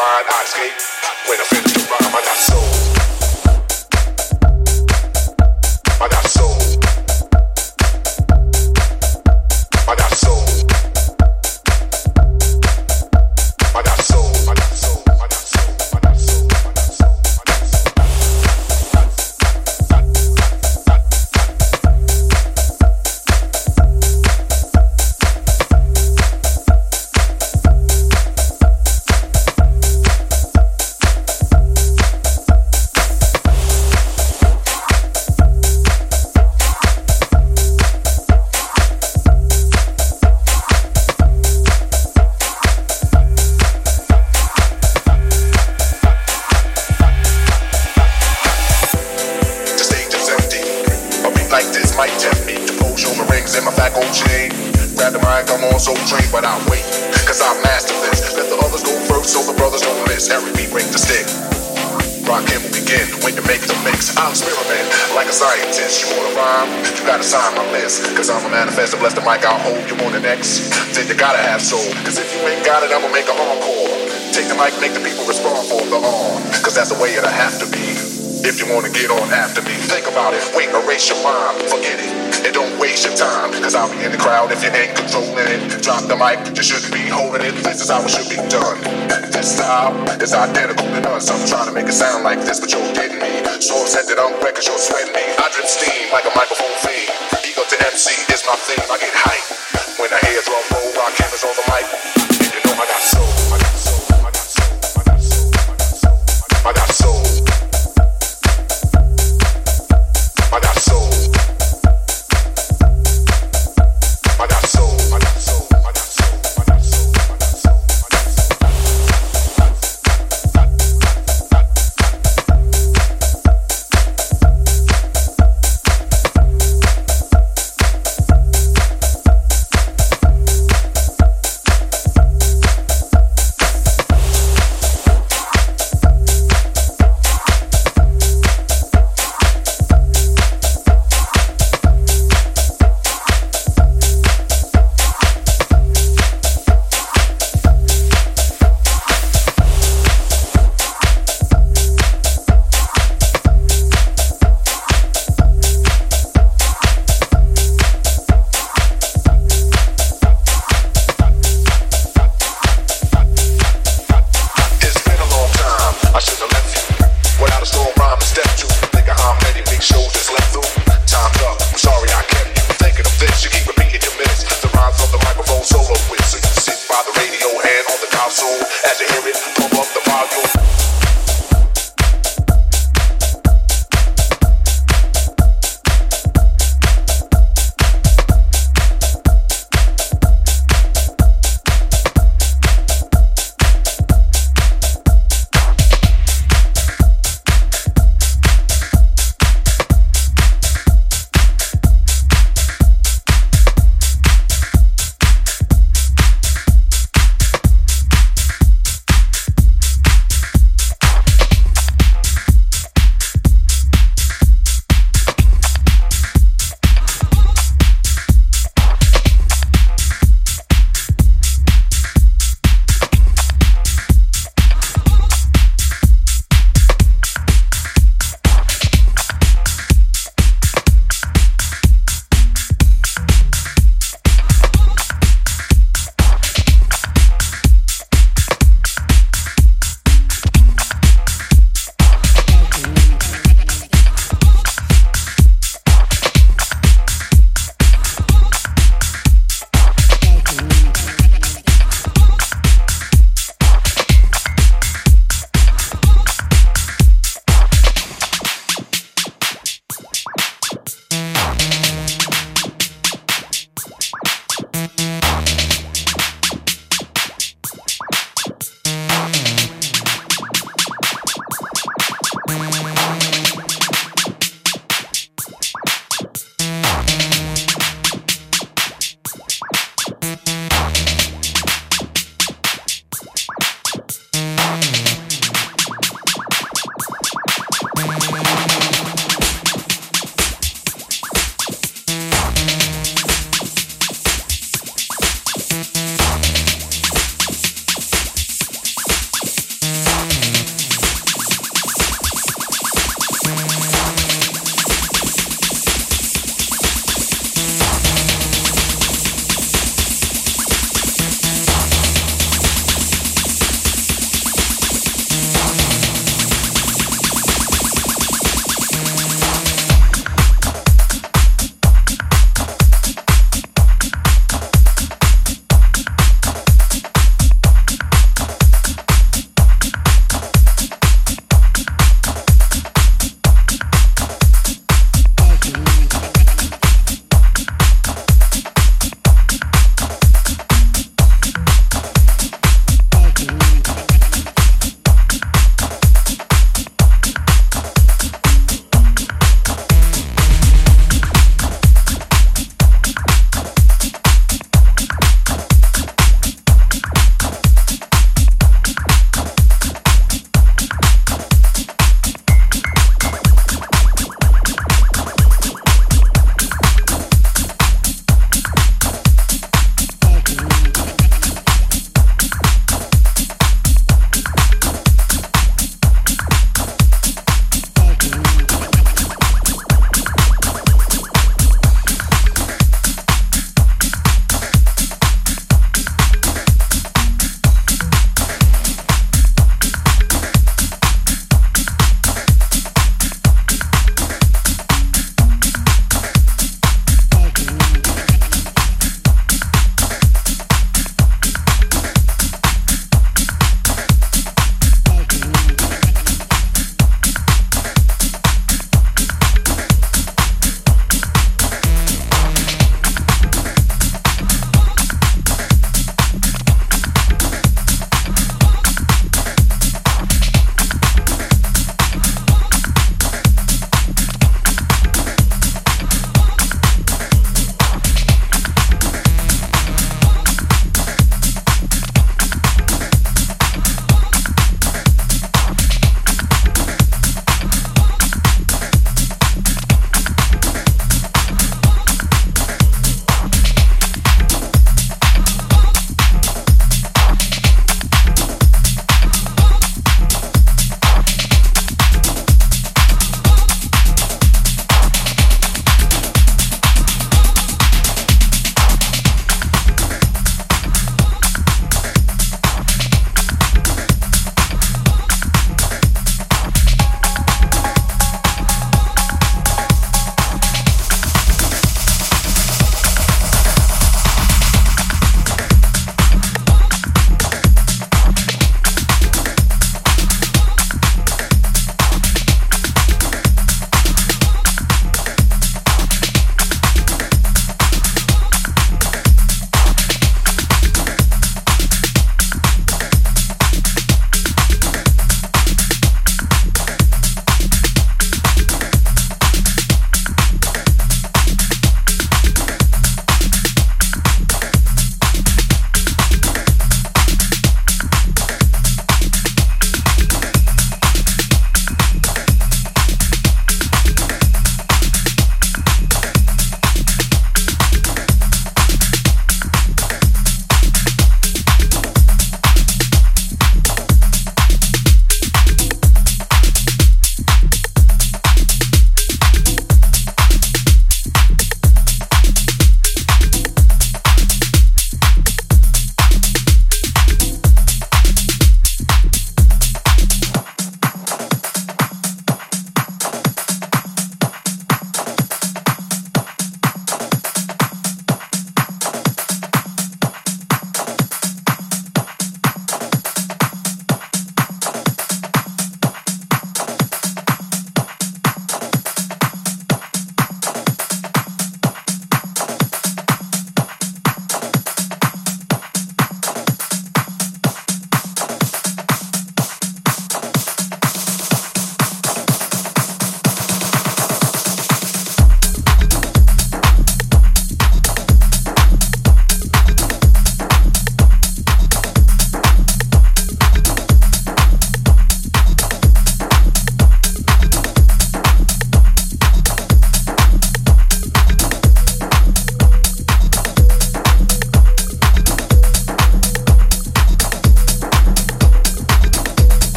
line, I escape. When I finish the rhyme, I got soul. I got soul.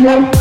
No.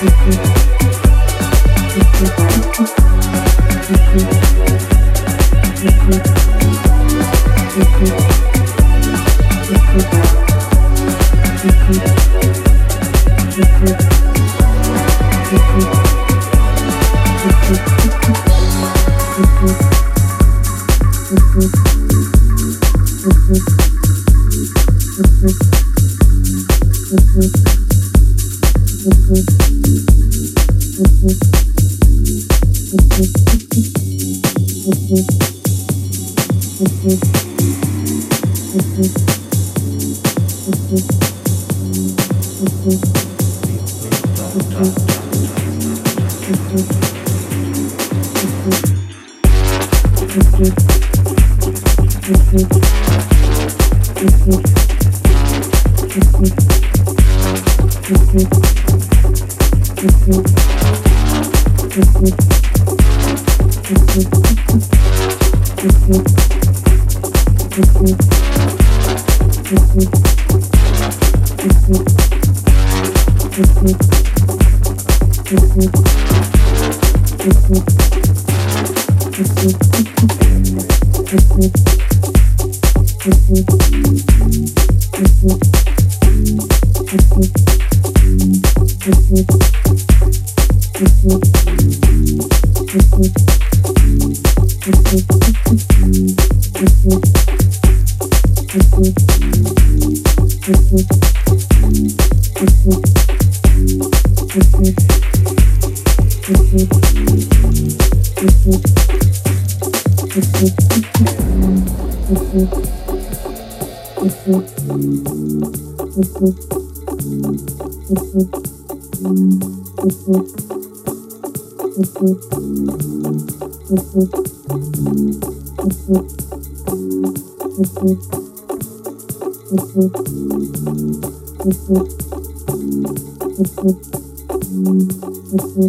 Thank you.